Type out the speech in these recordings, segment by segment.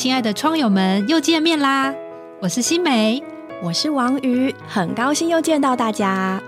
亲爱的窗友们，又见面啦！我是新梅，我是王瑜，很高兴又见到大家。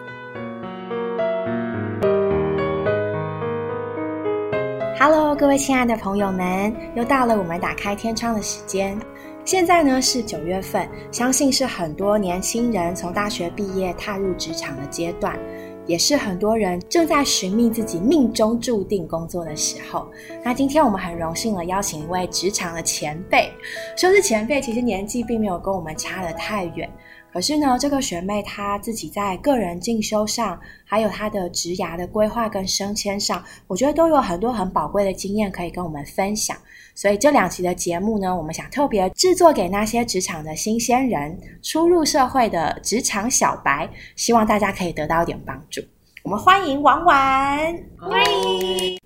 Hello，各位亲爱的朋友们，又到了我们打开天窗的时间。现在呢是九月份，相信是很多年轻人从大学毕业踏入职场的阶段。也是很多人正在寻觅自己命中注定工作的时候。那今天我们很荣幸的邀请一位职场的前辈，说是前辈，其实年纪并没有跟我们差得太远。可是呢，这个学妹她自己在个人进修上，还有她的职涯的规划跟升迁上，我觉得都有很多很宝贵的经验可以跟我们分享。所以这两期的节目呢，我们想特别制作给那些职场的新鲜人、初入社会的职场小白，希望大家可以得到一点帮助。我们欢迎婉婉，欢迎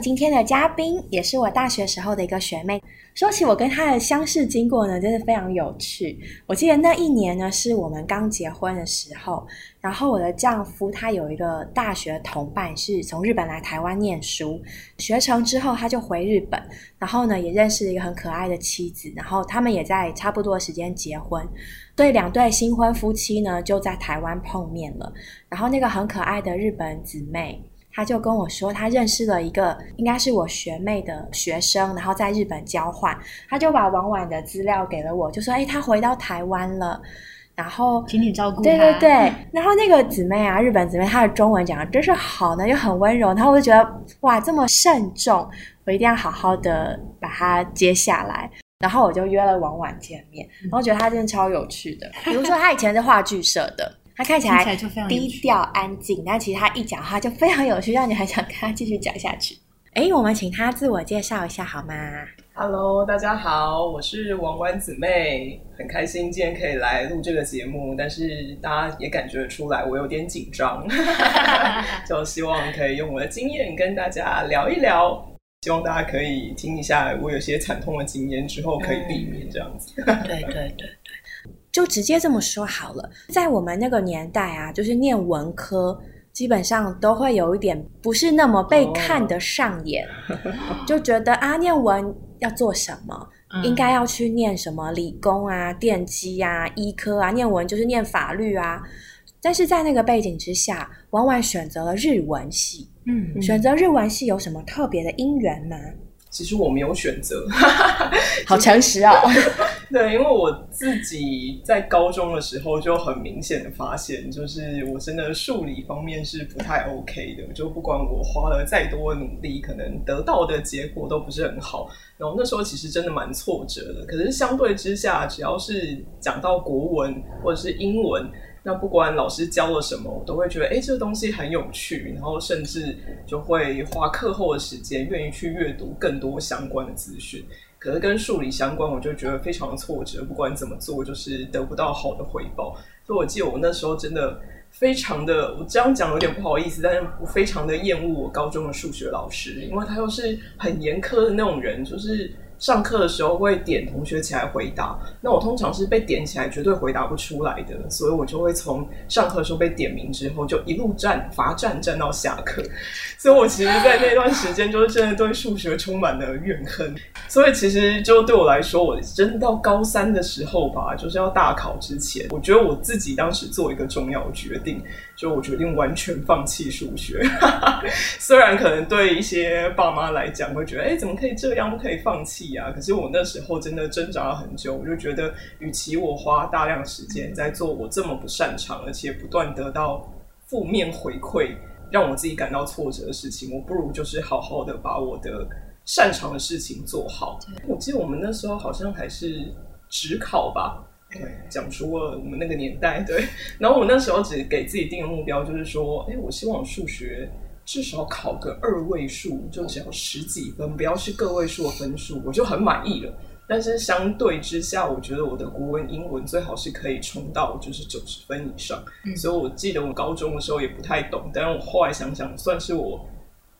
今天的嘉宾，也是我大学时候的一个学妹。说起我跟她的相识经过呢，真的非常有趣。我记得那一年呢，是我们刚结婚的时候。然后我的丈夫他有一个大学同伴是从日本来台湾念书，学成之后他就回日本，然后呢也认识了一个很可爱的妻子，然后他们也在差不多时间结婚，所以两对新婚夫妻呢就在台湾碰面了。然后那个很可爱的日本姊妹。他就跟我说，他认识了一个应该是我学妹的学生，然后在日本交换，他就把婉婉的资料给了我，就说：“哎，他回到台湾了，然后请你照顾他。”对对对，然后那个姊妹啊，日本姊妹，她的中文讲的真是好呢，又很温柔，然后我就觉得哇，这么慎重，我一定要好好的把它接下来。然后我就约了婉婉见面，然后觉得她真的超有趣的，比如说她以前是话剧社的。他看起来低调安静，但其实他一讲话就非常有趣，让你很想跟他继续讲下去。哎，我们请他自我介绍一下好吗？Hello，大家好，我是王冠姊妹，很开心今天可以来录这个节目，但是大家也感觉出来我有点紧张，就希望可以用我的经验跟大家聊一聊，希望大家可以听一下我有些惨痛的经验之后可以避免这样子。对对对。就直接这么说好了，在我们那个年代啊，就是念文科，基本上都会有一点不是那么被看得上眼，就觉得啊，念文要做什么？应该要去念什么理工啊、电机啊、医科啊，念文就是念法律啊。但是在那个背景之下，往往选择了日文系。嗯，选择日文系有什么特别的因缘吗？其实我没有选择，好诚实啊！对，因为我自己在高中的时候就很明显的发现，就是我真的数理方面是不太 OK 的，就不管我花了再多努力，可能得到的结果都不是很好。然后那时候其实真的蛮挫折的。可是相对之下，只要是讲到国文或者是英文。那不管老师教了什么，我都会觉得，哎，这个东西很有趣，然后甚至就会花课后的时间，愿意去阅读更多相关的资讯。可是跟数理相关，我就觉得非常的挫折，不管怎么做，就是得不到好的回报。所以我记得我那时候真的非常的，我这样讲有点不好意思，但是我非常的厌恶我高中的数学老师，因为他又是很严苛的那种人，就是。上课的时候会点同学起来回答，那我通常是被点起来绝对回答不出来的，所以我就会从上课的时候被点名之后就一路站罚站站到下课，所以我其实，在那段时间就是真的对数学充满了怨恨，所以其实就对我来说，我真的到高三的时候吧，就是要大考之前，我觉得我自己当时做一个重要决定。就我决定完全放弃数学，虽然可能对一些爸妈来讲会觉得，哎，怎么可以这样，不可以放弃啊？可是我那时候真的挣扎了很久，我就觉得，与其我花大量时间在做我这么不擅长，而且不断得到负面回馈，让我自己感到挫折的事情，我不如就是好好的把我的擅长的事情做好。我记得我们那时候好像还是只考吧。对，讲出了我们那个年代。对，然后我那时候只给自己定的目标就是说，哎，我希望数学至少考个二位数，就只要十几分，不要是个位数的分数，我就很满意了。但是相对之下，我觉得我的国文、英文最好是可以冲到就是九十分以上。嗯所以我记得我高中的时候也不太懂，但是我后来想想，算是我。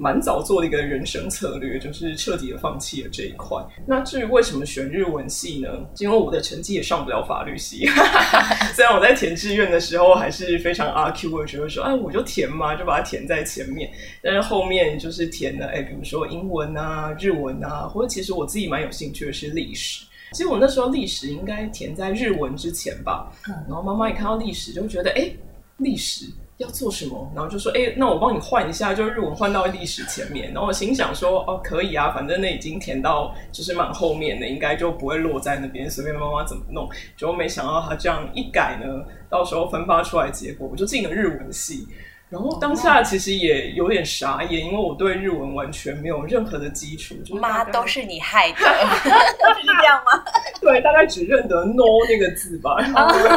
蛮早做的一个人生策略，就是彻底的放弃了这一块。那至于为什么选日文系呢？因为我的成绩也上不了法律系。虽然我在填志愿的时候还是非常阿 Q 的，觉得说，哎，我就填嘛，就把它填在前面。但是后面就是填了，哎，比如说英文啊、日文啊，或者其实我自己蛮有兴趣的是历史。其实我那时候历史应该填在日文之前吧，然后妈妈一看到历史就觉得，哎，历史。要做什么？然后就说：“哎，那我帮你换一下，就日文换到历史前面。”然后我心想说：“哦，可以啊，反正那已经填到就是蛮后面的，应该就不会落在那边，随便妈妈怎么弄。”结果没想到他这样一改呢，到时候分发出来结果，我就进了日文系。然后当下其实也有点傻眼，因为我对日文完全没有任何的基础。妈，都是你害的，是这样吗？对，大概只认得 “no” 那个字吧，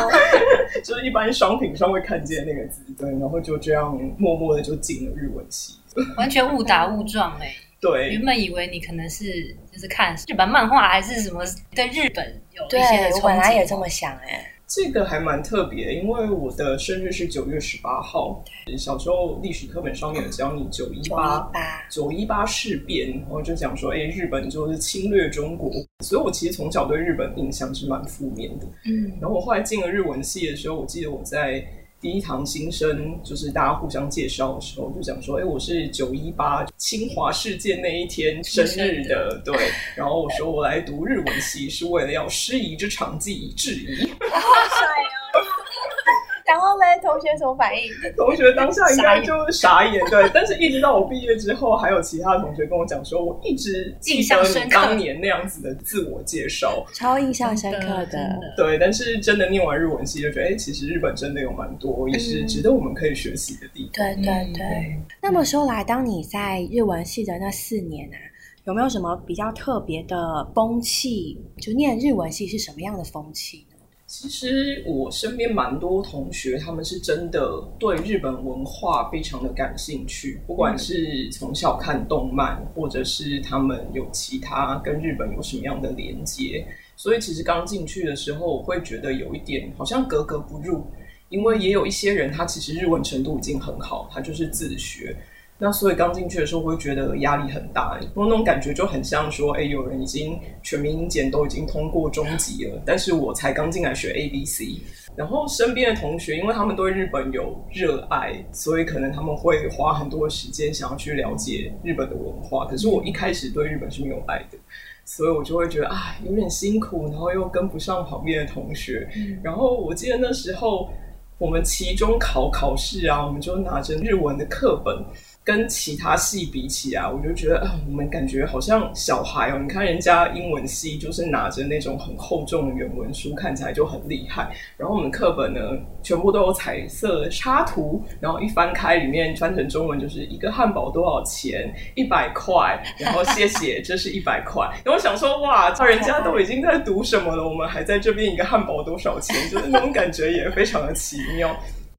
就是一般商品上会看见那个字。对，然后就这样默默的就进了日文系，完全误打误撞哎。对，原本以为你可能是就是看日本漫画还是什么，对日本有一些的憧憬。我本来也这么想哎。这个还蛮特别，因为我的生日是九月十八号。小时候历史课本上面有教你九一八九一八事变，然后就讲说，哎，日本就是侵略中国，所以我其实从小对日本印象是蛮负面的。嗯，然后我后来进了日文系的时候，我记得我在。第一堂新生就是大家互相介绍的时候，就讲说：“哎，我是九一八清华事件那一天生日的。”对，然后我说我来读日文系是为了要师夷之长技以制夷。好帅哦！然后嘞？同学什么反应？同学当下应该就是傻眼，对。但是一直到我毕业之后，还有其他同学跟我讲说，我一直记得你当年那样子的自我介绍，超印象深刻的。对，但是真的念完日文系，就觉得哎，其实日本真的有蛮多也是值得我们可以学习的地方。对对对。那么说来，当你在日文系的那四年啊，有没有什么比较特别的风气？就念日文系是什么样的风气？其实我身边蛮多同学，他们是真的对日本文化非常的感兴趣，不管是从小看动漫，或者是他们有其他跟日本有什么样的连接。所以其实刚进去的时候，我会觉得有一点好像格格不入，因为也有一些人他其实日文程度已经很好，他就是自学。那所以刚进去的时候会觉得压力很大，我那种感觉就很像说，哎，有人已经全民英检都已经通过中级了，但是我才刚进来学 A B C，然后身边的同学，因为他们对日本有热爱，所以可能他们会花很多时间想要去了解日本的文化。可是我一开始对日本是没有爱的，所以我就会觉得啊，有点辛苦，然后又跟不上旁边的同学。然后我记得那时候我们期中考考试啊，我们就拿着日文的课本。跟其他系比起来，我就觉得啊，我们感觉好像小孩哦。你看人家英文系就是拿着那种很厚重的原文书，看起来就很厉害。然后我们课本呢，全部都有彩色插图，然后一翻开，里面翻成中文就是一个汉堡多少钱？一百块。然后谢谢，这是一百块。然后想说哇，人家都已经在读什么了，我们还在这边一个汉堡多少钱？就是那种感觉也非常的奇妙。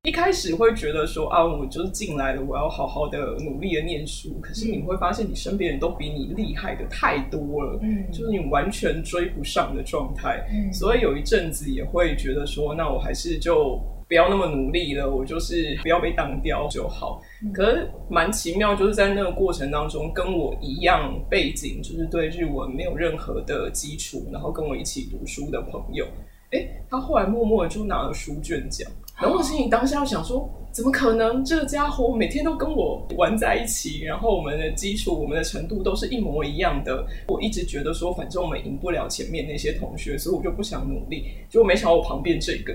一开始会觉得说啊，我就是进来了，我要好好的努力的念书。可是你会发现，你身边人都比你厉害的太多了，嗯，就是你完全追不上的状态。嗯，所以有一阵子也会觉得说，那我还是就不要那么努力了，我就是不要被挡掉就好。可是蛮奇妙，就是在那个过程当中，跟我一样背景，就是对日文没有任何的基础，然后跟我一起读书的朋友，哎，他后来默默的就拿了书卷奖。然后我心里当下想说，怎么可能？这个家伙每天都跟我玩在一起，然后我们的基础、我们的程度都是一模一样的。我一直觉得说，反正我们赢不了前面那些同学，所以我就不想努力。结果没想到我旁边这个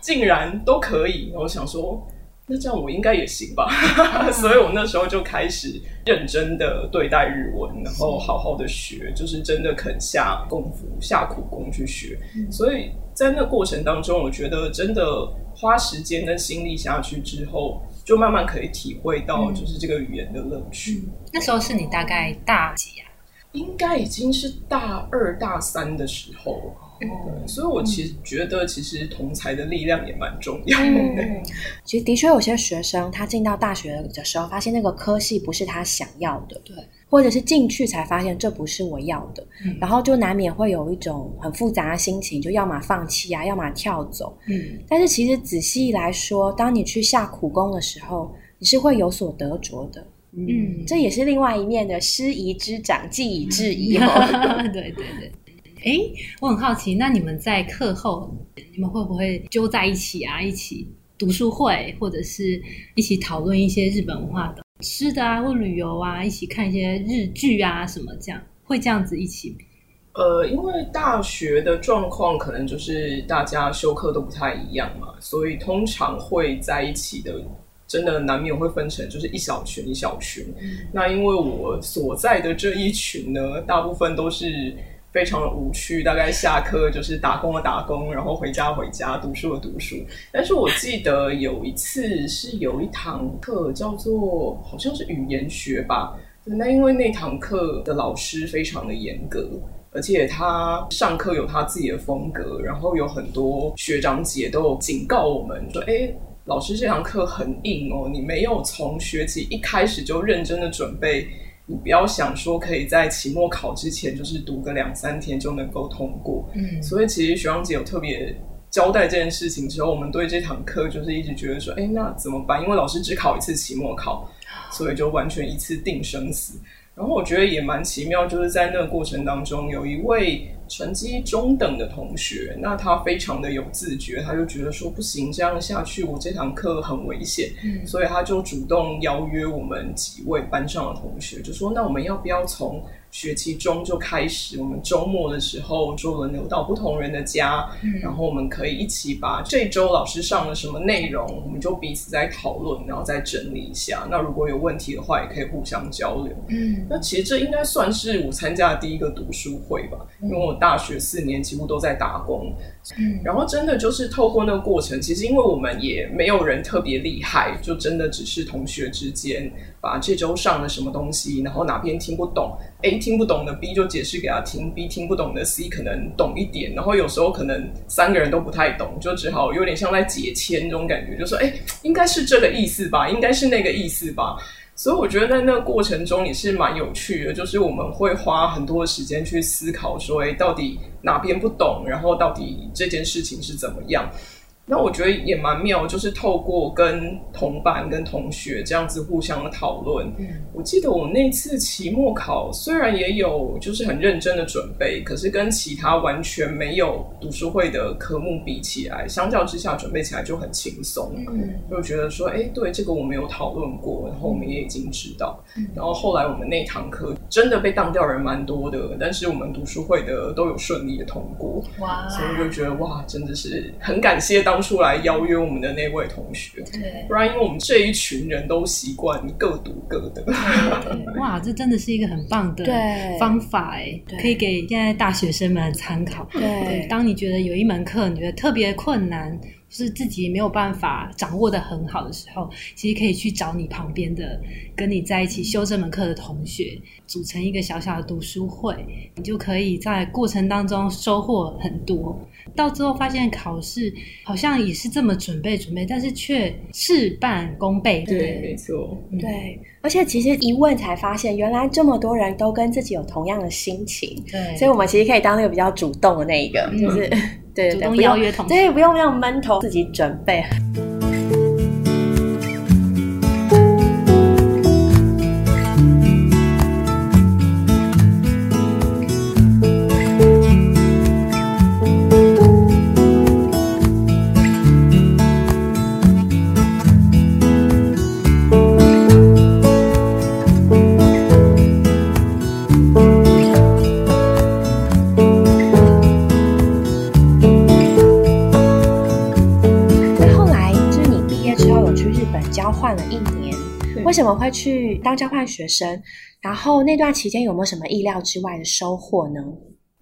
竟然都可以。我想说，那这样我应该也行吧。所以我那时候就开始认真的对待日文，然后好好的学，就是真的肯下功夫、下苦功去学。所以在那过程当中，我觉得真的。花时间跟心力下去之后，就慢慢可以体会到，就是这个语言的乐趣。那时候是你大概大几啊？应该已经是大二大三的时候。对，所以我其实觉得，其实同才的力量也蛮重要的。其实的确有些学生，他进到大学的时候，发现那个科系不是他想要的。对。或者是进去才发现这不是我要的，然后就难免会有一种很复杂的心情，就要么放弃啊，要么跳走。嗯，但是其实仔细来说，当你去下苦功的时候，你是会有所得着的。嗯，这也是另外一面的师夷之长，技以制夷。对对对。哎，我很好奇，那你们在课后，你们会不会揪在一起啊？一起读书会，或者是一起讨论一些日本文化的？吃的啊，或旅游啊，一起看一些日剧啊，什么这样，会这样子一起？呃，因为大学的状况可能就是大家修课都不太一样嘛，所以通常会在一起的，真的难免会分成就是一小群一小群。那因为我所在的这一群呢，大部分都是非常的无趣，大概下课就是打工的打工，然后回家回家，读书的读书。但是我记得有一次是有一堂课叫做好像是语言学吧，那因为那堂课的老师非常的严格。而且他上课有他自己的风格，然后有很多学长姐都有警告我们说：“哎，老师这堂课很硬哦，你没有从学期一开始就认真的准备，你不要想说可以在期末考之前就是读个两三天就能够通过。”嗯，所以其实学长姐有特别交代这件事情之后，我们对这堂课就是一直觉得说：“哎，那怎么办？因为老师只考一次期末考，所以就完全一次定生死。”然后我觉得也蛮奇妙，就是在那个过程当中，有一位成绩中等的同学，那他非常的有自觉，他就觉得说不行，这样下去我这堂课很危险，所以他就主动邀约我们几位班上的同学，就说那我们要不要从。学期中就开始，我们周末的时候就轮流到不同人的家，然后我们可以一起把这周老师上了什么内容，我们就彼此在讨论，然后再整理一下。那如果有问题的话，也可以互相交流。嗯，那其实这应该算是我参加的第一个读书会吧，因为我大学四年几乎都在打工。嗯，然后真的就是透过那个过程，其实因为我们也没有人特别厉害，就真的只是同学之间把这周上了什么东西，然后哪边听不懂，A。听不懂的 B 就解释给他听，B 听不懂的 C 可能懂一点，然后有时候可能三个人都不太懂，就只好有点像在解签这种感觉，就说哎，应该是这个意思吧，应该是那个意思吧。所以我觉得在那个过程中也是蛮有趣的，就是我们会花很多时间去思考，说哎，到底哪边不懂，然后到底这件事情是怎么样。那我觉得也蛮妙，就是透过跟同伴、跟同学这样子互相的讨论。嗯，我记得我那次期末考虽然也有就是很认真的准备，可是跟其他完全没有读书会的科目比起来，相较之下准备起来就很轻松。嗯，就觉得说，哎，对这个我们有讨论过，然后我们也已经知道。然后后来我们那堂课真的被当掉人蛮多的，但是我们读书会的都有顺利的通过。哇，所以我就觉得哇，真的是很感谢当。出来邀约我们的那位同学，对不然因为我们这一群人都习惯各读各的。哇，这真的是一个很棒的方法哎，可以给现在大学生们参考。对，当你觉得有一门课你觉得特别困难。是自己没有办法掌握的很好的时候，其实可以去找你旁边的跟你在一起修这门课的同学，组成一个小小的读书会，你就可以在过程当中收获很多。到之后发现考试好像也是这么准备准备，但是却事半功倍。对，没错。对，而且其实一问才发现，原来这么多人都跟自己有同样的心情。对，所以我们其实可以当那个比较主动的那一个，就是。对不用对，不用让闷头自己准备。会去当交换学生？然后那段期间有没有什么意料之外的收获呢？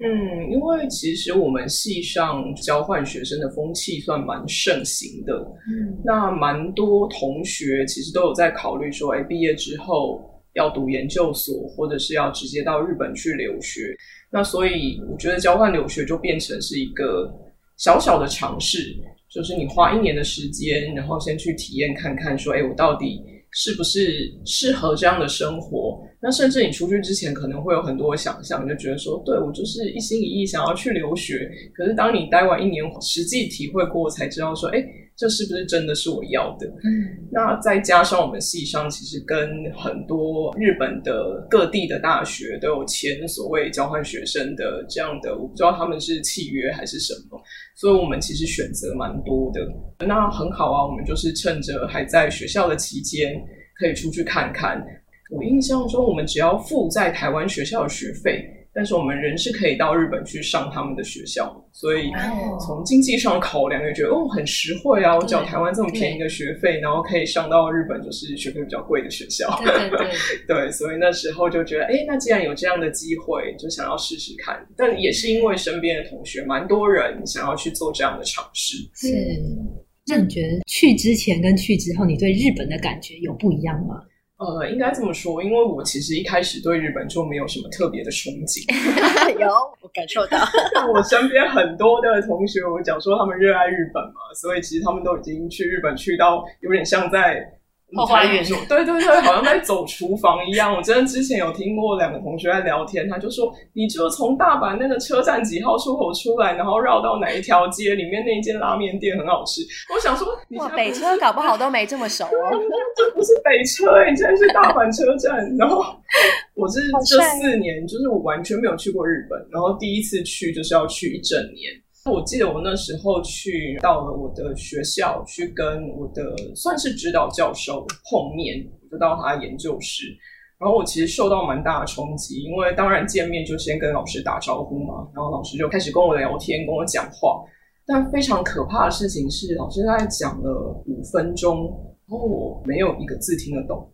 嗯，因为其实我们系上交换学生的风气算蛮盛行的。嗯，那蛮多同学其实都有在考虑说，哎，毕业之后要读研究所，或者是要直接到日本去留学。那所以我觉得交换留学就变成是一个小小的尝试，就是你花一年的时间，然后先去体验看看，说，哎，我到底。是不是适合这样的生活？那甚至你出去之前可能会有很多想象，就觉得说，对我就是一心一意想要去留学。可是当你待完一年，实际体会过，才知道说，哎，这是不是真的是我要的？嗯。那再加上我们系上其实跟很多日本的各地的大学都有签所谓交换学生的这样的，我不知道他们是契约还是什么。所以我们其实选择蛮多的，那很好啊。我们就是趁着还在学校的期间，可以出去看看。我印象中，我们只要付在台湾学校的学费，但是我们人是可以到日本去上他们的学校，所以从经济上考量也觉得哦很实惠啊，我缴台湾这么便宜的学费，然后可以上到日本就是学费比较贵的学校，对对 对，所以那时候就觉得，哎，那既然有这样的机会，就想要试试看。但也是因为身边的同学蛮多人想要去做这样的尝试。是，那你觉得去之前跟去之后，你对日本的感觉有不一样吗？呃，应该这么说，因为我其实一开始对日本就没有什么特别的憧憬。有，我感受到。我身边很多的同学，我讲说他们热爱日本嘛，所以其实他们都已经去日本去到有点像在。后花园，对对对，好像在走厨房一样。我真的之前有听过两个同学在聊天，他就说，你就从大阪那个车站几号出口出来，然后绕到哪一条街，里面那一间拉面店很好吃。我想说，哇，北车搞不好都没这么熟哦。这不是北车，你真的是大阪车站。然后我是这四年，就是我完全没有去过日本，然后第一次去就是要去一整年。我记得我那时候去到了我的学校，去跟我的算是指导教授碰面，就到他研究室。然后我其实受到蛮大的冲击，因为当然见面就先跟老师打招呼嘛，然后老师就开始跟我聊天，跟我讲话。但非常可怕的事情是，老师大概讲了五分钟，然后我没有一个字听得懂。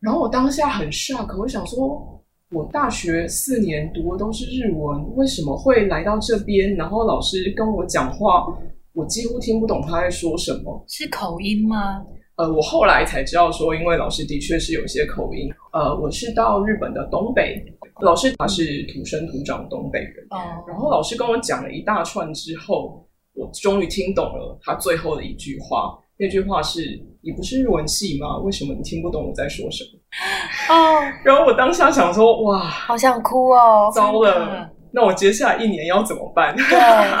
然后我当下很 shock，我想说。我大学四年读的都是日文，为什么会来到这边？然后老师跟我讲话，我几乎听不懂他在说什么。是口音吗？呃，我后来才知道说，因为老师的确是有些口音。呃，我是到日本的东北，老师他是土生土长东北人。哦。然后老师跟我讲了一大串之后，我终于听懂了他最后的一句话。那句话是：“你不是日文系吗？为什么你听不懂我在说什么？” 哦，然后我当下想说，哇，好想哭哦！糟了，那我接下来一年要怎么办？对，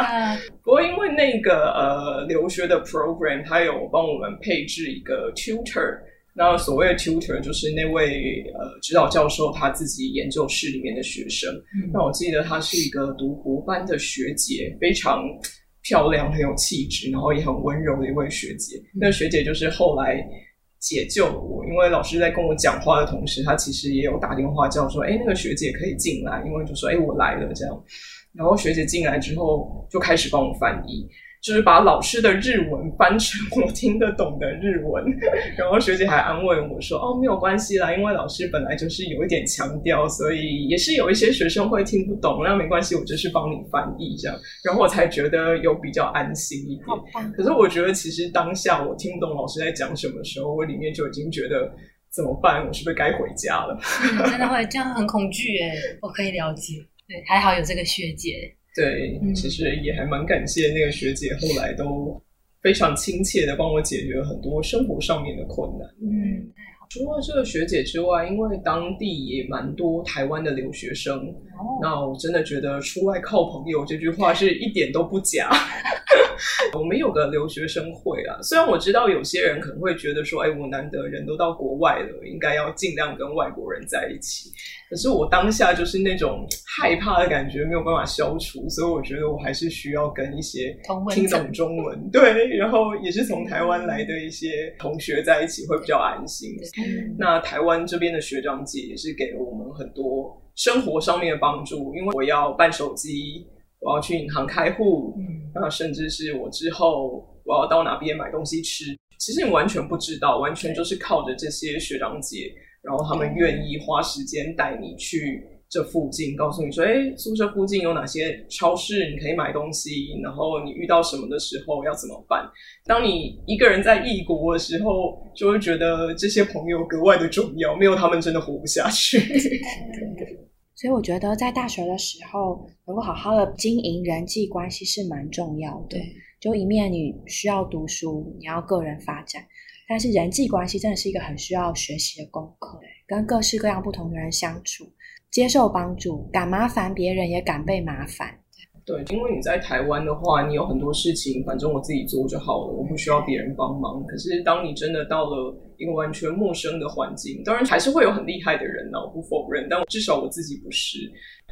不过因为那个呃留学的 program，他有帮我们配置一个 tutor。那所谓的 tutor 就是那位呃指导教授他自己研究室里面的学生。那我记得她是一个读博班的学姐，非常漂亮，很有气质，然后也很温柔的一位学姐。那学姐就是后来。解救了我，因为老师在跟我讲话的同时，他其实也有打电话叫说：“哎，那个学姐可以进来。”因为就说：“哎，我来了。”这样，然后学姐进来之后就开始帮我翻译。就是把老师的日文翻成我听得懂的日文，然后学姐还安慰我说：“哦，没有关系啦，因为老师本来就是有一点强调，所以也是有一些学生会听不懂，那没关系，我就是帮你翻译这样。”然后我才觉得有比较安心一点。可是我觉得其实当下我听不懂老师在讲什么时候，我里面就已经觉得怎么办？我是不是该回家了？真的会这样很恐惧哎，我可以了解。对，还好有这个学姐。对，其实也还蛮感谢那个学姐，后来都非常亲切的帮我解决了很多生活上面的困难。嗯，除了这个学姐之外，因为当地也蛮多台湾的留学生，那我真的觉得出外靠朋友这句话是一点都不假。我们有个留学生会啊，虽然我知道有些人可能会觉得说，哎，我难得人都到国外了，应该要尽量跟外国人在一起。可是我当下就是那种害怕的感觉没有办法消除，所以我觉得我还是需要跟一些听懂中文，对，然后也是从台湾来的一些同学在一起会比较安心。那台湾这边的学长姐也是给了我们很多生活上面的帮助，因为我要办手机，我要去银行开户，那甚至是我之后我要到哪边买东西吃，其实你完全不知道，完全就是靠着这些学长姐。然后他们愿意花时间带你去这附近，告诉你说：“哎，宿舍附近有哪些超市，你可以买东西。然后你遇到什么的时候要怎么办？当你一个人在异国的时候，就会觉得这些朋友格外的重要，没有他们真的活不下去。所以我觉得在大学的时候，能够好好的经营人际关系是蛮重要的。就一面你需要读书，你要个人发展。但是人际关系真的是一个很需要学习的功课，跟各式各样不同的人相处，接受帮助，敢麻烦别人，也敢被麻烦。对，因为你在台湾的话，你有很多事情，反正我自己做就好了，我不需要别人帮忙。可是当你真的到了一个完全陌生的环境，当然还是会有很厉害的人呢，我不否认，但至少我自己不是。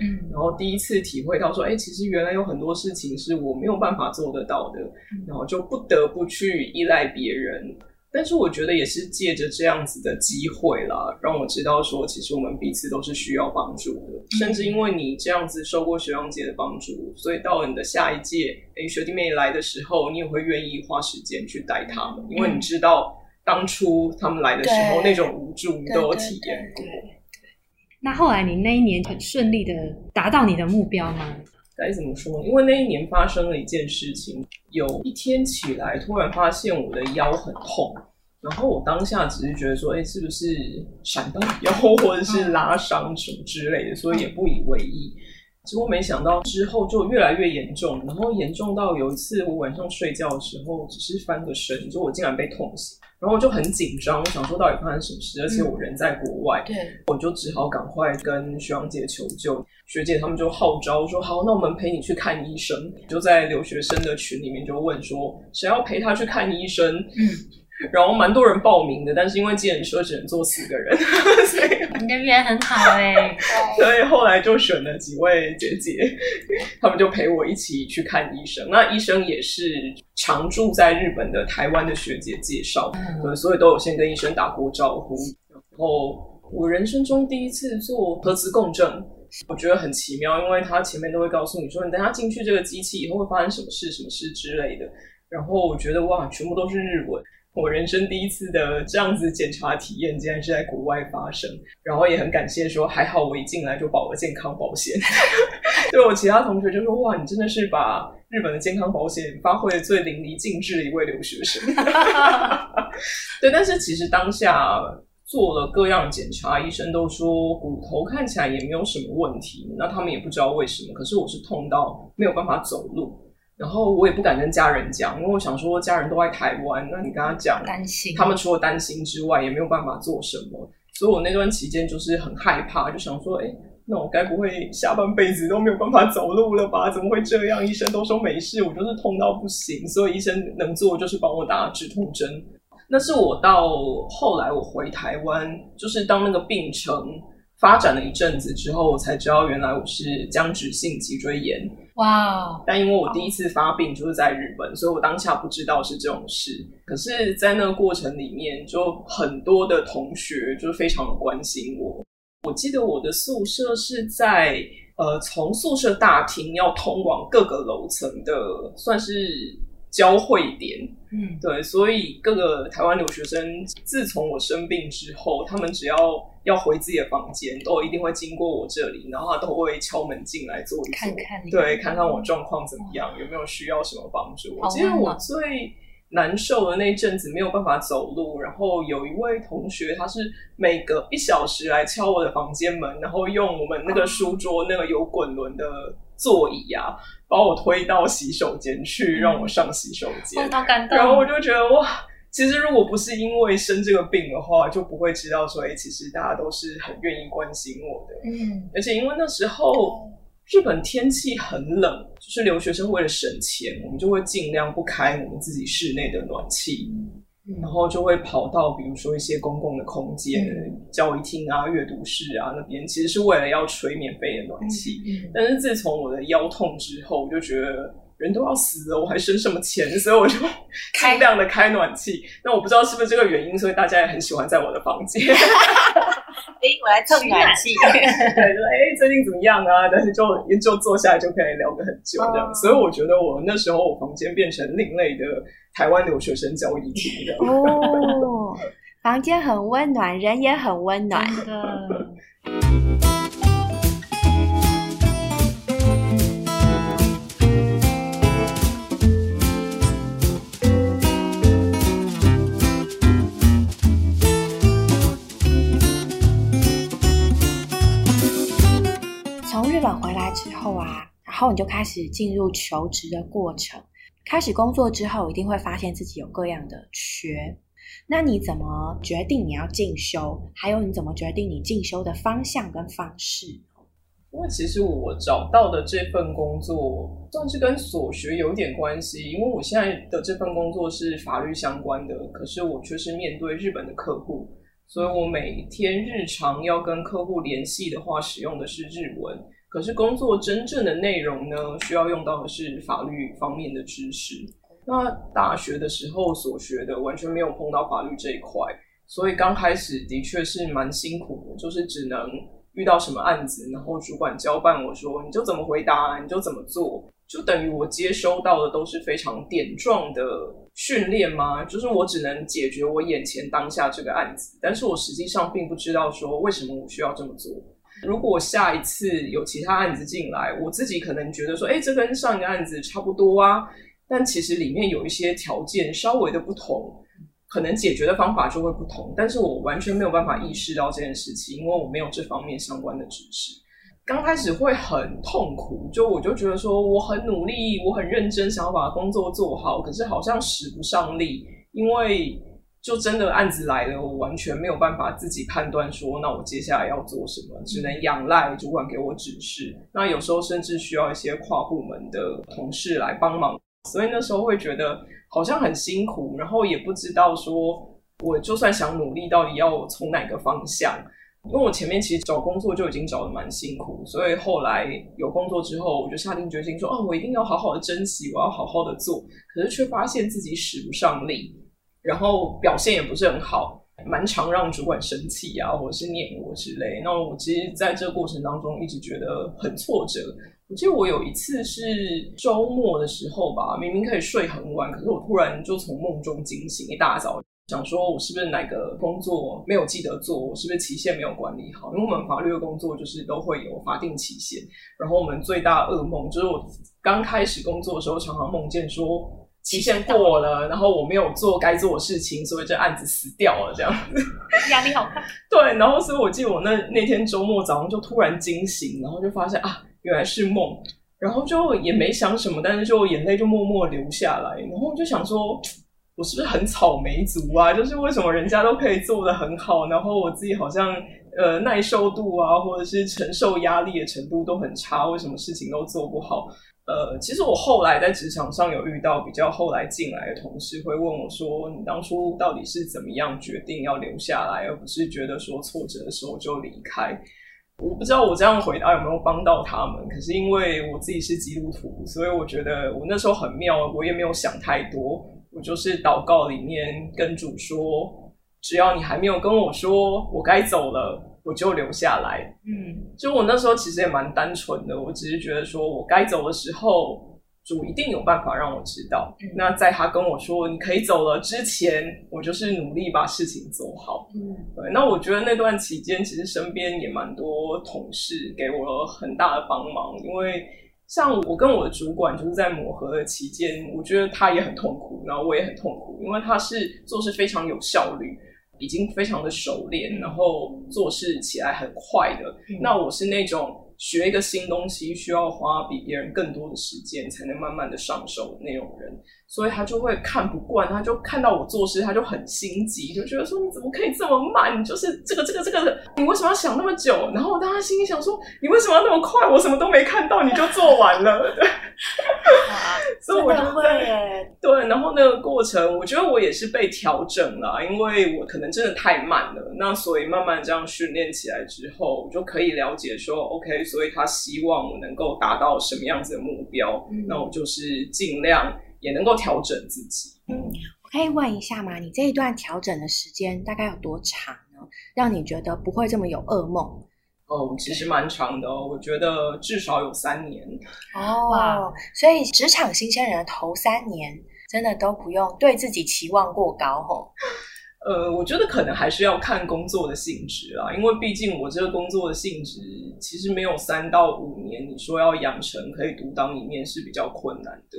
嗯，然后第一次体会到说，哎，其实原来有很多事情是我没有办法做得到的，然后就不得不去依赖别人。但是我觉得也是借着这样子的机会啦，让我知道说，其实我们彼此都是需要帮助的。甚至因为你这样子受过学长姐的帮助，所以到了你的下一届，诶，学弟妹来的时候，你也会愿意花时间去带他们，因为你知道当初他们来的时候那种无助，你都有体验过。那后来你那一年很顺利的达到你的目标吗？该怎么说？因为那一年发生了一件事情，有一天起来突然发现我的腰很痛，然后我当下只是觉得说，哎，是不是闪到腰或者是拉伤什么之类的，所以也不以为意。结果没想到之后就越来越严重，然后严重到有一次我晚上睡觉的时候，只是翻个身，就我竟然被痛醒。然后我就很紧张，我想说到底发生什么事，而且我人在国外，对，我就只好赶快跟学长姐求救。学姐他们就号召说：“好，那我们陪你去看医生。”就在留学生的群里面就问说：“谁要陪他去看医生？”嗯。然后蛮多人报名的，但是因为计程车只能坐四个人，所以你的缘很好哎。所以后来就选了几位姐姐，他们就陪我一起去看医生。那医生也是常住在日本的台湾的学姐介绍，嗯，所以都有先跟医生打过招呼。然后我人生中第一次做核磁共振，我觉得很奇妙，因为他前面都会告诉你说，你等下进去这个机器以后会发生什么事、什么事之类的。然后我觉得哇，全部都是日文。我人生第一次的这样子检查体验，竟然是在国外发生，然后也很感谢说，还好我一进来就保了健康保险。对我其他同学就说，哇，你真的是把日本的健康保险发挥的最淋漓尽致的一位留学生。对，但是其实当下做了各样检查，医生都说骨头看起来也没有什么问题，那他们也不知道为什么，可是我是痛到没有办法走路。然后我也不敢跟家人讲，因为我想说家人都在台湾，那你跟他讲，担心他们除了担心之外，也没有办法做什么。所以我那段期间就是很害怕，就想说，哎，那我该不会下半辈子都没有办法走路了吧？怎么会这样？医生都说没事，我就是痛到不行，所以医生能做就是帮我打止痛针。那是我到后来我回台湾，就是当那个病程发展了一阵子之后，我才知道原来我是僵直性脊椎炎。哇！但因为我第一次发病就是在日本，所以我当下不知道是这种事。可是，在那个过程里面，就很多的同学就非常的关心我。我记得我的宿舍是在呃，从宿舍大厅要通往各个楼层的，算是。交汇点，嗯，对，所以各个台湾留学生自从我生病之后，他们只要要回自己的房间，都一定会经过我这里，然后他都会敲门进来坐一坐，看看，对，看看我状况怎么样，有没有需要什么帮助。我记得我最难受的那阵子没有办法走路，然后有一位同学，他是每隔一小时来敲我的房间门，然后用我们那个书桌那个有滚轮的座椅啊。把我推到洗手间去，让我上洗手间。然后我就觉得哇，其实如果不是因为生这个病的话，就不会知道说，哎，其实大家都是很愿意关心我的。嗯，而且因为那时候日本天气很冷，就是留学生为了省钱，我们就会尽量不开我们自己室内的暖气。然后就会跑到，比如说一些公共的空间，教育厅啊、阅读室啊那边，其实是为了要吹免费的暖气。但是自从我的腰痛之后，我就觉得人都要死了，我还省什么钱？所以我就 尽量的开暖气。那我不知道是不是这个原因，所以大家也很喜欢在我的房间。哎，我来蹭暖气。对，说哎，最近怎么样啊？但是就就坐下来就可以聊个很久这样。所以我觉得我那时候我房间变成另类的。台湾留学生交易厅的哦，房间很温暖，人也很温暖的。从日本回来之后啊，然后你就开始进入求职的过程。开始工作之后，一定会发现自己有各样的缺。那你怎么决定你要进修？还有你怎么决定你进修的方向跟方式？因为其实我找到的这份工作算是跟所学有点关系。因为我现在的这份工作是法律相关的，可是我却是面对日本的客户，所以我每天日常要跟客户联系的话，使用的是日文。可是工作真正的内容呢，需要用到的是法律方面的知识。那大学的时候所学的完全没有碰到法律这一块，所以刚开始的确是蛮辛苦的，就是只能遇到什么案子，然后主管交办我说你就怎么回答，你就怎么做，就等于我接收到的都是非常点状的训练吗？就是我只能解决我眼前当下这个案子，但是我实际上并不知道说为什么我需要这么做。如果下一次有其他案子进来，我自己可能觉得说，哎，这跟上一个案子差不多啊，但其实里面有一些条件稍微的不同，可能解决的方法就会不同。但是我完全没有办法意识到这件事情，因为我没有这方面相关的知识。刚开始会很痛苦，就我就觉得说，我很努力，我很认真，想要把工作做好，可是好像使不上力，因为。就真的案子来了，我完全没有办法自己判断说，那我接下来要做什么，只能仰赖主管给我指示。那有时候甚至需要一些跨部门的同事来帮忙，所以那时候会觉得好像很辛苦，然后也不知道说，我就算想努力，到底要从哪个方向？因为我前面其实找工作就已经找的蛮辛苦，所以后来有工作之后，我就下定决心说，哦，我一定要好好的珍惜，我要好好的做。可是却发现自己使不上力。然后表现也不是很好，蛮常让主管生气啊，或者是念我之类。那我其实在这个过程当中一直觉得很挫折。我记得我有一次是周末的时候吧，明明可以睡很晚，可是我突然就从梦中惊醒，一大早想说，我是不是哪个工作没有记得做？我是不是期限没有管理好？因为我们法律的工作就是都会有法定期限。然后我们最大噩梦就是我刚开始工作的时候，常常梦见说。期限过了，然后我没有做该做的事情，所以这案子死掉了，这样子 压力好大。对，然后所以我记得我那那天周末早上就突然惊醒，然后就发现啊，原来是梦，然后就也没想什么，但是就眼泪就默默流下来，然后就想说，我是不是很草莓族啊？就是为什么人家都可以做的很好，然后我自己好像呃耐受度啊，或者是承受压力的程度都很差，为什么事情都做不好？呃，其实我后来在职场上有遇到比较后来进来的同事，会问我说：“你当初到底是怎么样决定要留下来，而不是觉得说挫折的时候就离开？”我不知道我这样回答有没有帮到他们。可是因为我自己是基督徒，所以我觉得我那时候很妙，我也没有想太多，我就是祷告里面跟主说：“只要你还没有跟我说我该走了。”我就留下来，嗯，就我那时候其实也蛮单纯的，我只是觉得说我该走的时候，主一定有办法让我知道。那在他跟我说你可以走了之前，我就是努力把事情做好。嗯，对。那我觉得那段期间，其实身边也蛮多同事给我很大的帮忙，因为像我跟我的主管就是在磨合的期间，我觉得他也很痛苦，然后我也很痛苦，因为他是做事非常有效率。已经非常的熟练，然后做事起来很快的。那我是那种学一个新东西需要花比别人更多的时间才能慢慢的上手的那种人，所以他就会看不惯，他就看到我做事，他就很心急，就觉得说你怎么可以这么慢？你就是这个这个这个，你为什么要想那么久？然后当他心里想说，你为什么要那么快？我什么都没看到你就做完了。对所以我就会对，然后那个过程，我觉得我也是被调整了，因为我可能真的太慢了。那所以慢慢这样训练起来之后，我就可以了解说，OK，所以他希望我能够达到什么样子的目标，那我就是尽量也能够调整自己。嗯，我可以问一下吗？你这一段调整的时间大概有多长呢？让你觉得不会这么有噩梦？哦，其实蛮长的哦，我觉得至少有三年哦。所以职场新鲜人头三年真的都不用对自己期望过高吼。呃，我觉得可能还是要看工作的性质啊，因为毕竟我这个工作的性质其实没有三到五年，你说要养成可以独当一面是比较困难的。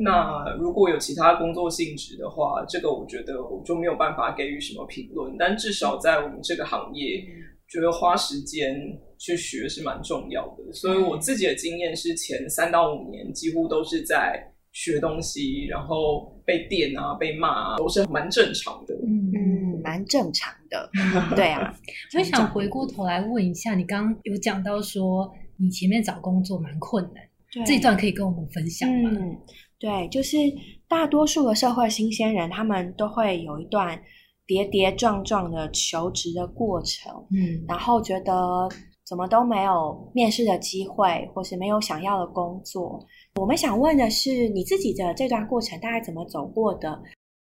那如果有其他工作性质的话，这个我觉得我就没有办法给予什么评论。但至少在我们这个行业。觉得花时间去学是蛮重要的，所以我自己的经验是前三到五年几乎都是在学东西，然后被电啊、被骂啊，都是蛮正常的。嗯嗯，蛮正常的。对啊，我想回过头来问一下，你刚刚有讲到说你前面找工作蛮困难，这一段可以跟我们分享吗？嗯，对，就是大多数的社会新鲜人，他们都会有一段。跌跌撞撞的求职的过程，嗯，然后觉得怎么都没有面试的机会，或是没有想要的工作。我们想问的是，你自己的这段过程大概怎么走过的？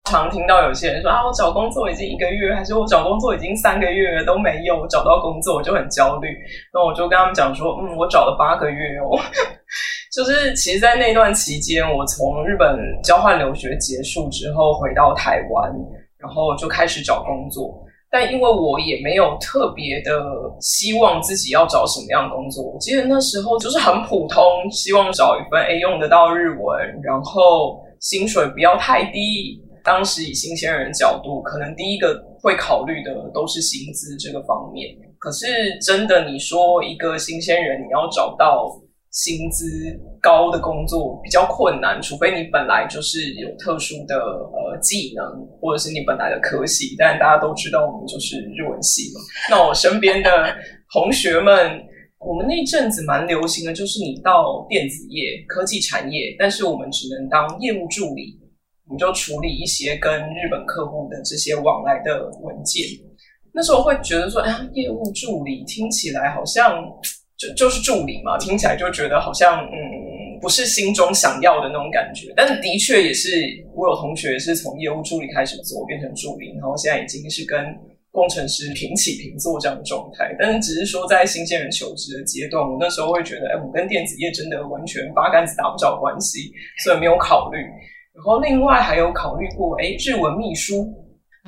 常听到有些人说啊，我找工作已经一个月，还是我找工作已经三个月了都没有找到工作，我就很焦虑。那我就跟他们讲说，嗯，我找了八个月哦。就是其实，在那段期间，我从日本交换留学结束之后回到台湾，然后就开始找工作。但因为我也没有特别的希望自己要找什么样的工作，我记得那时候就是很普通，希望找一份诶用得到日文，然后薪水不要太低。当时以新鲜人角度，可能第一个会考虑的都是薪资这个方面。可是真的，你说一个新鲜人，你要找到薪资高的工作比较困难，除非你本来就是有特殊的呃技能，或者是你本来的科系。但大家都知道，我们就是日文系嘛。那我身边的同学们，我们那阵子蛮流行的，就是你到电子业、科技产业，但是我们只能当业务助理。你就处理一些跟日本客户的这些往来的文件。那时候会觉得说，哎呀，业务助理听起来好像就是助理嘛，听起来就觉得好像嗯，不是心中想要的那种感觉。但的确也是，我有同学是从业务助理开始做，变成助理，然后现在已经是跟工程师平起平坐这样的状态。但是只是说，在新鲜人求职的阶段，我那时候会觉得，哎，我跟电子业真的完全八竿子打不着关系，所以没有考虑。然后另外还有考虑过，哎，日文秘书，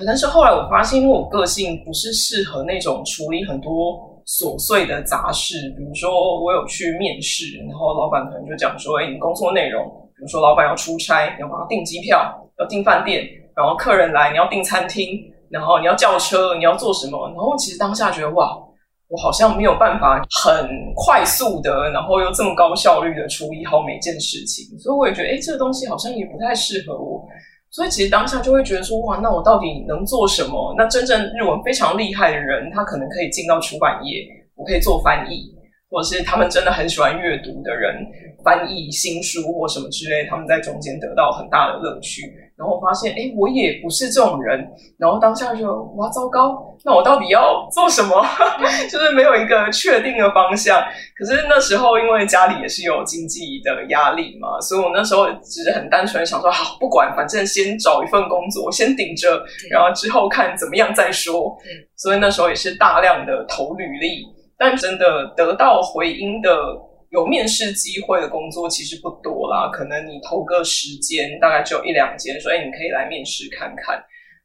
但是后来我发现，因为我个性不是适合那种处理很多琐碎的杂事，比如说我有去面试，然后老板可能就讲说，哎，你工作内容，比如说老板要出差，你要帮他订机票，要订饭店，然后客人来你要订餐厅，然后你要叫车，你要做什么？然后其实当下觉得哇。我好像没有办法很快速的，然后又这么高效率的处理好每件事情，所以我也觉得，哎，这个东西好像也不太适合我。所以其实当下就会觉得说，哇，那我到底能做什么？那真正日文非常厉害的人，他可能可以进到出版业，我可以做翻译，或者是他们真的很喜欢阅读的人，翻译新书或什么之类，他们在中间得到很大的乐趣。然后我发现，哎，我也不是这种人。然后当下就，哇，糟糕！那我到底要做什么？就是没有一个确定的方向。可是那时候，因为家里也是有经济的压力嘛，所以我那时候只是很单纯想说，好，不管，反正先找一份工作，先顶着，然后之后看怎么样再说。所以那时候也是大量的投履历，但真的得到回音的。有面试机会的工作其实不多啦，可能你投个时间，大概只有一两间，说哎，你可以来面试看看。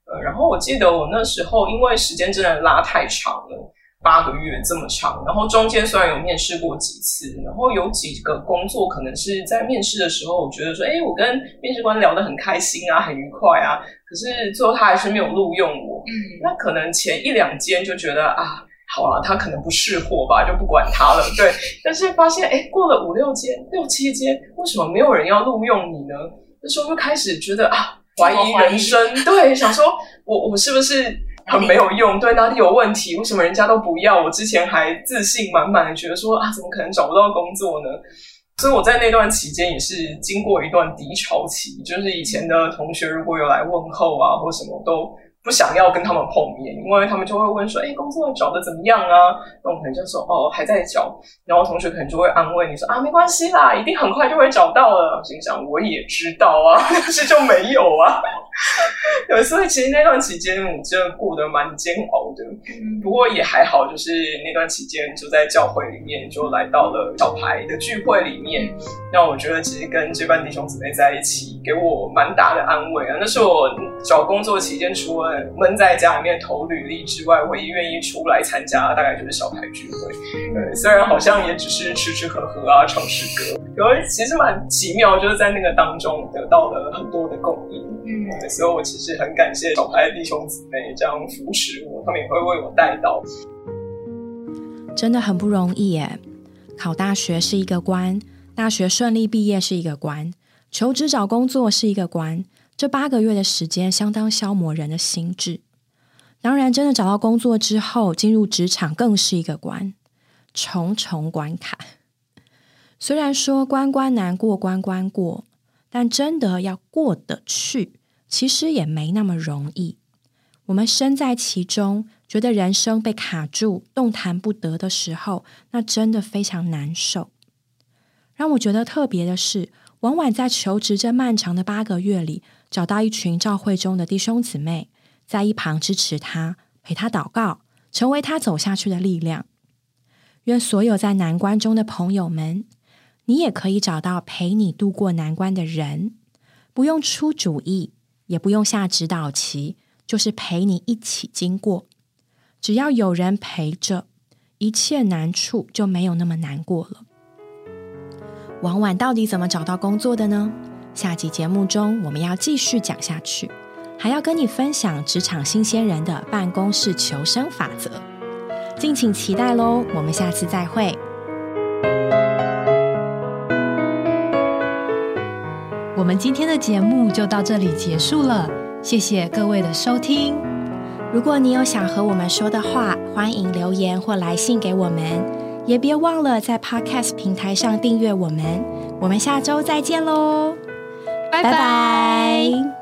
呃，然后我记得我那时候因为时间真的拉太长了，八个月这么长，然后中间虽然有面试过几次，然后有几个工作可能是在面试的时候，我觉得说，哎，我跟面试官聊得很开心啊，很愉快啊，可是最后他还是没有录用我。嗯，那可能前一两间就觉得啊。好了，他可能不识货吧，就不管他了。对，但是发现，哎，过了五六间、六七间，为什么没有人要录用你呢？那时候就开始觉得啊，怀疑人生。对，想说我我是不是很没有用？对，哪里有问题？为什么人家都不要？我之前还自信满满的觉得说啊，怎么可能找不到工作呢？所以我在那段期间也是经过一段低潮期，就是以前的同学如果有来问候啊，或什么都。不想要跟他们碰面，因为他们就会问说：“哎，工作找的怎么样啊？”那我可能就说：“哦，还在找。”然后同学可能就会安慰你说：“啊，没关系啦，一定很快就会找到了。”心想我也知道啊，但是就没有啊。对，所以其实那段期间我真的过得蛮煎熬的。不过也还好，就是那段期间就在教会里面，就来到了小牌的聚会里面。那我觉得其实跟这班弟兄姊妹在一起，给我蛮大的安慰啊。那是我找工作期间除了闷在家里面投履历之外，唯一愿意出来参加，大概就是小牌聚会。对，虽然好像也只是吃吃喝喝啊，唱诗歌，可是其实蛮奇妙，就是在那个当中得到了很多的共鸣。嗯，所以我其实很感谢小牌的弟兄姊妹这样扶持我，他们也会为我带到。真的很不容易耶！考大学是一个关，大学顺利毕业是一个关，求职找工作是一个关。这八个月的时间相当消磨人的心智。当然，真的找到工作之后，进入职场更是一个关，重重关卡。虽然说关关难过关关过，但真的要过得去，其实也没那么容易。我们身在其中，觉得人生被卡住、动弹不得的时候，那真的非常难受。让我觉得特别的是，往往在求职这漫长的八个月里，找到一群教会中的弟兄姊妹，在一旁支持他，陪他祷告，成为他走下去的力量。愿所有在难关中的朋友们，你也可以找到陪你度过难关的人，不用出主意，也不用下指导棋。就是陪你一起经过，只要有人陪着，一切难处就没有那么难过了。王婉到底怎么找到工作的呢？下集节目中我们要继续讲下去，还要跟你分享职场新鲜人的办公室求生法则，敬请期待喽！我们下次再会。我们今天的节目就到这里结束了。谢谢各位的收听。如果你有想和我们说的话，欢迎留言或来信给我们，也别忘了在 Podcast 平台上订阅我们。我们下周再见喽，拜拜。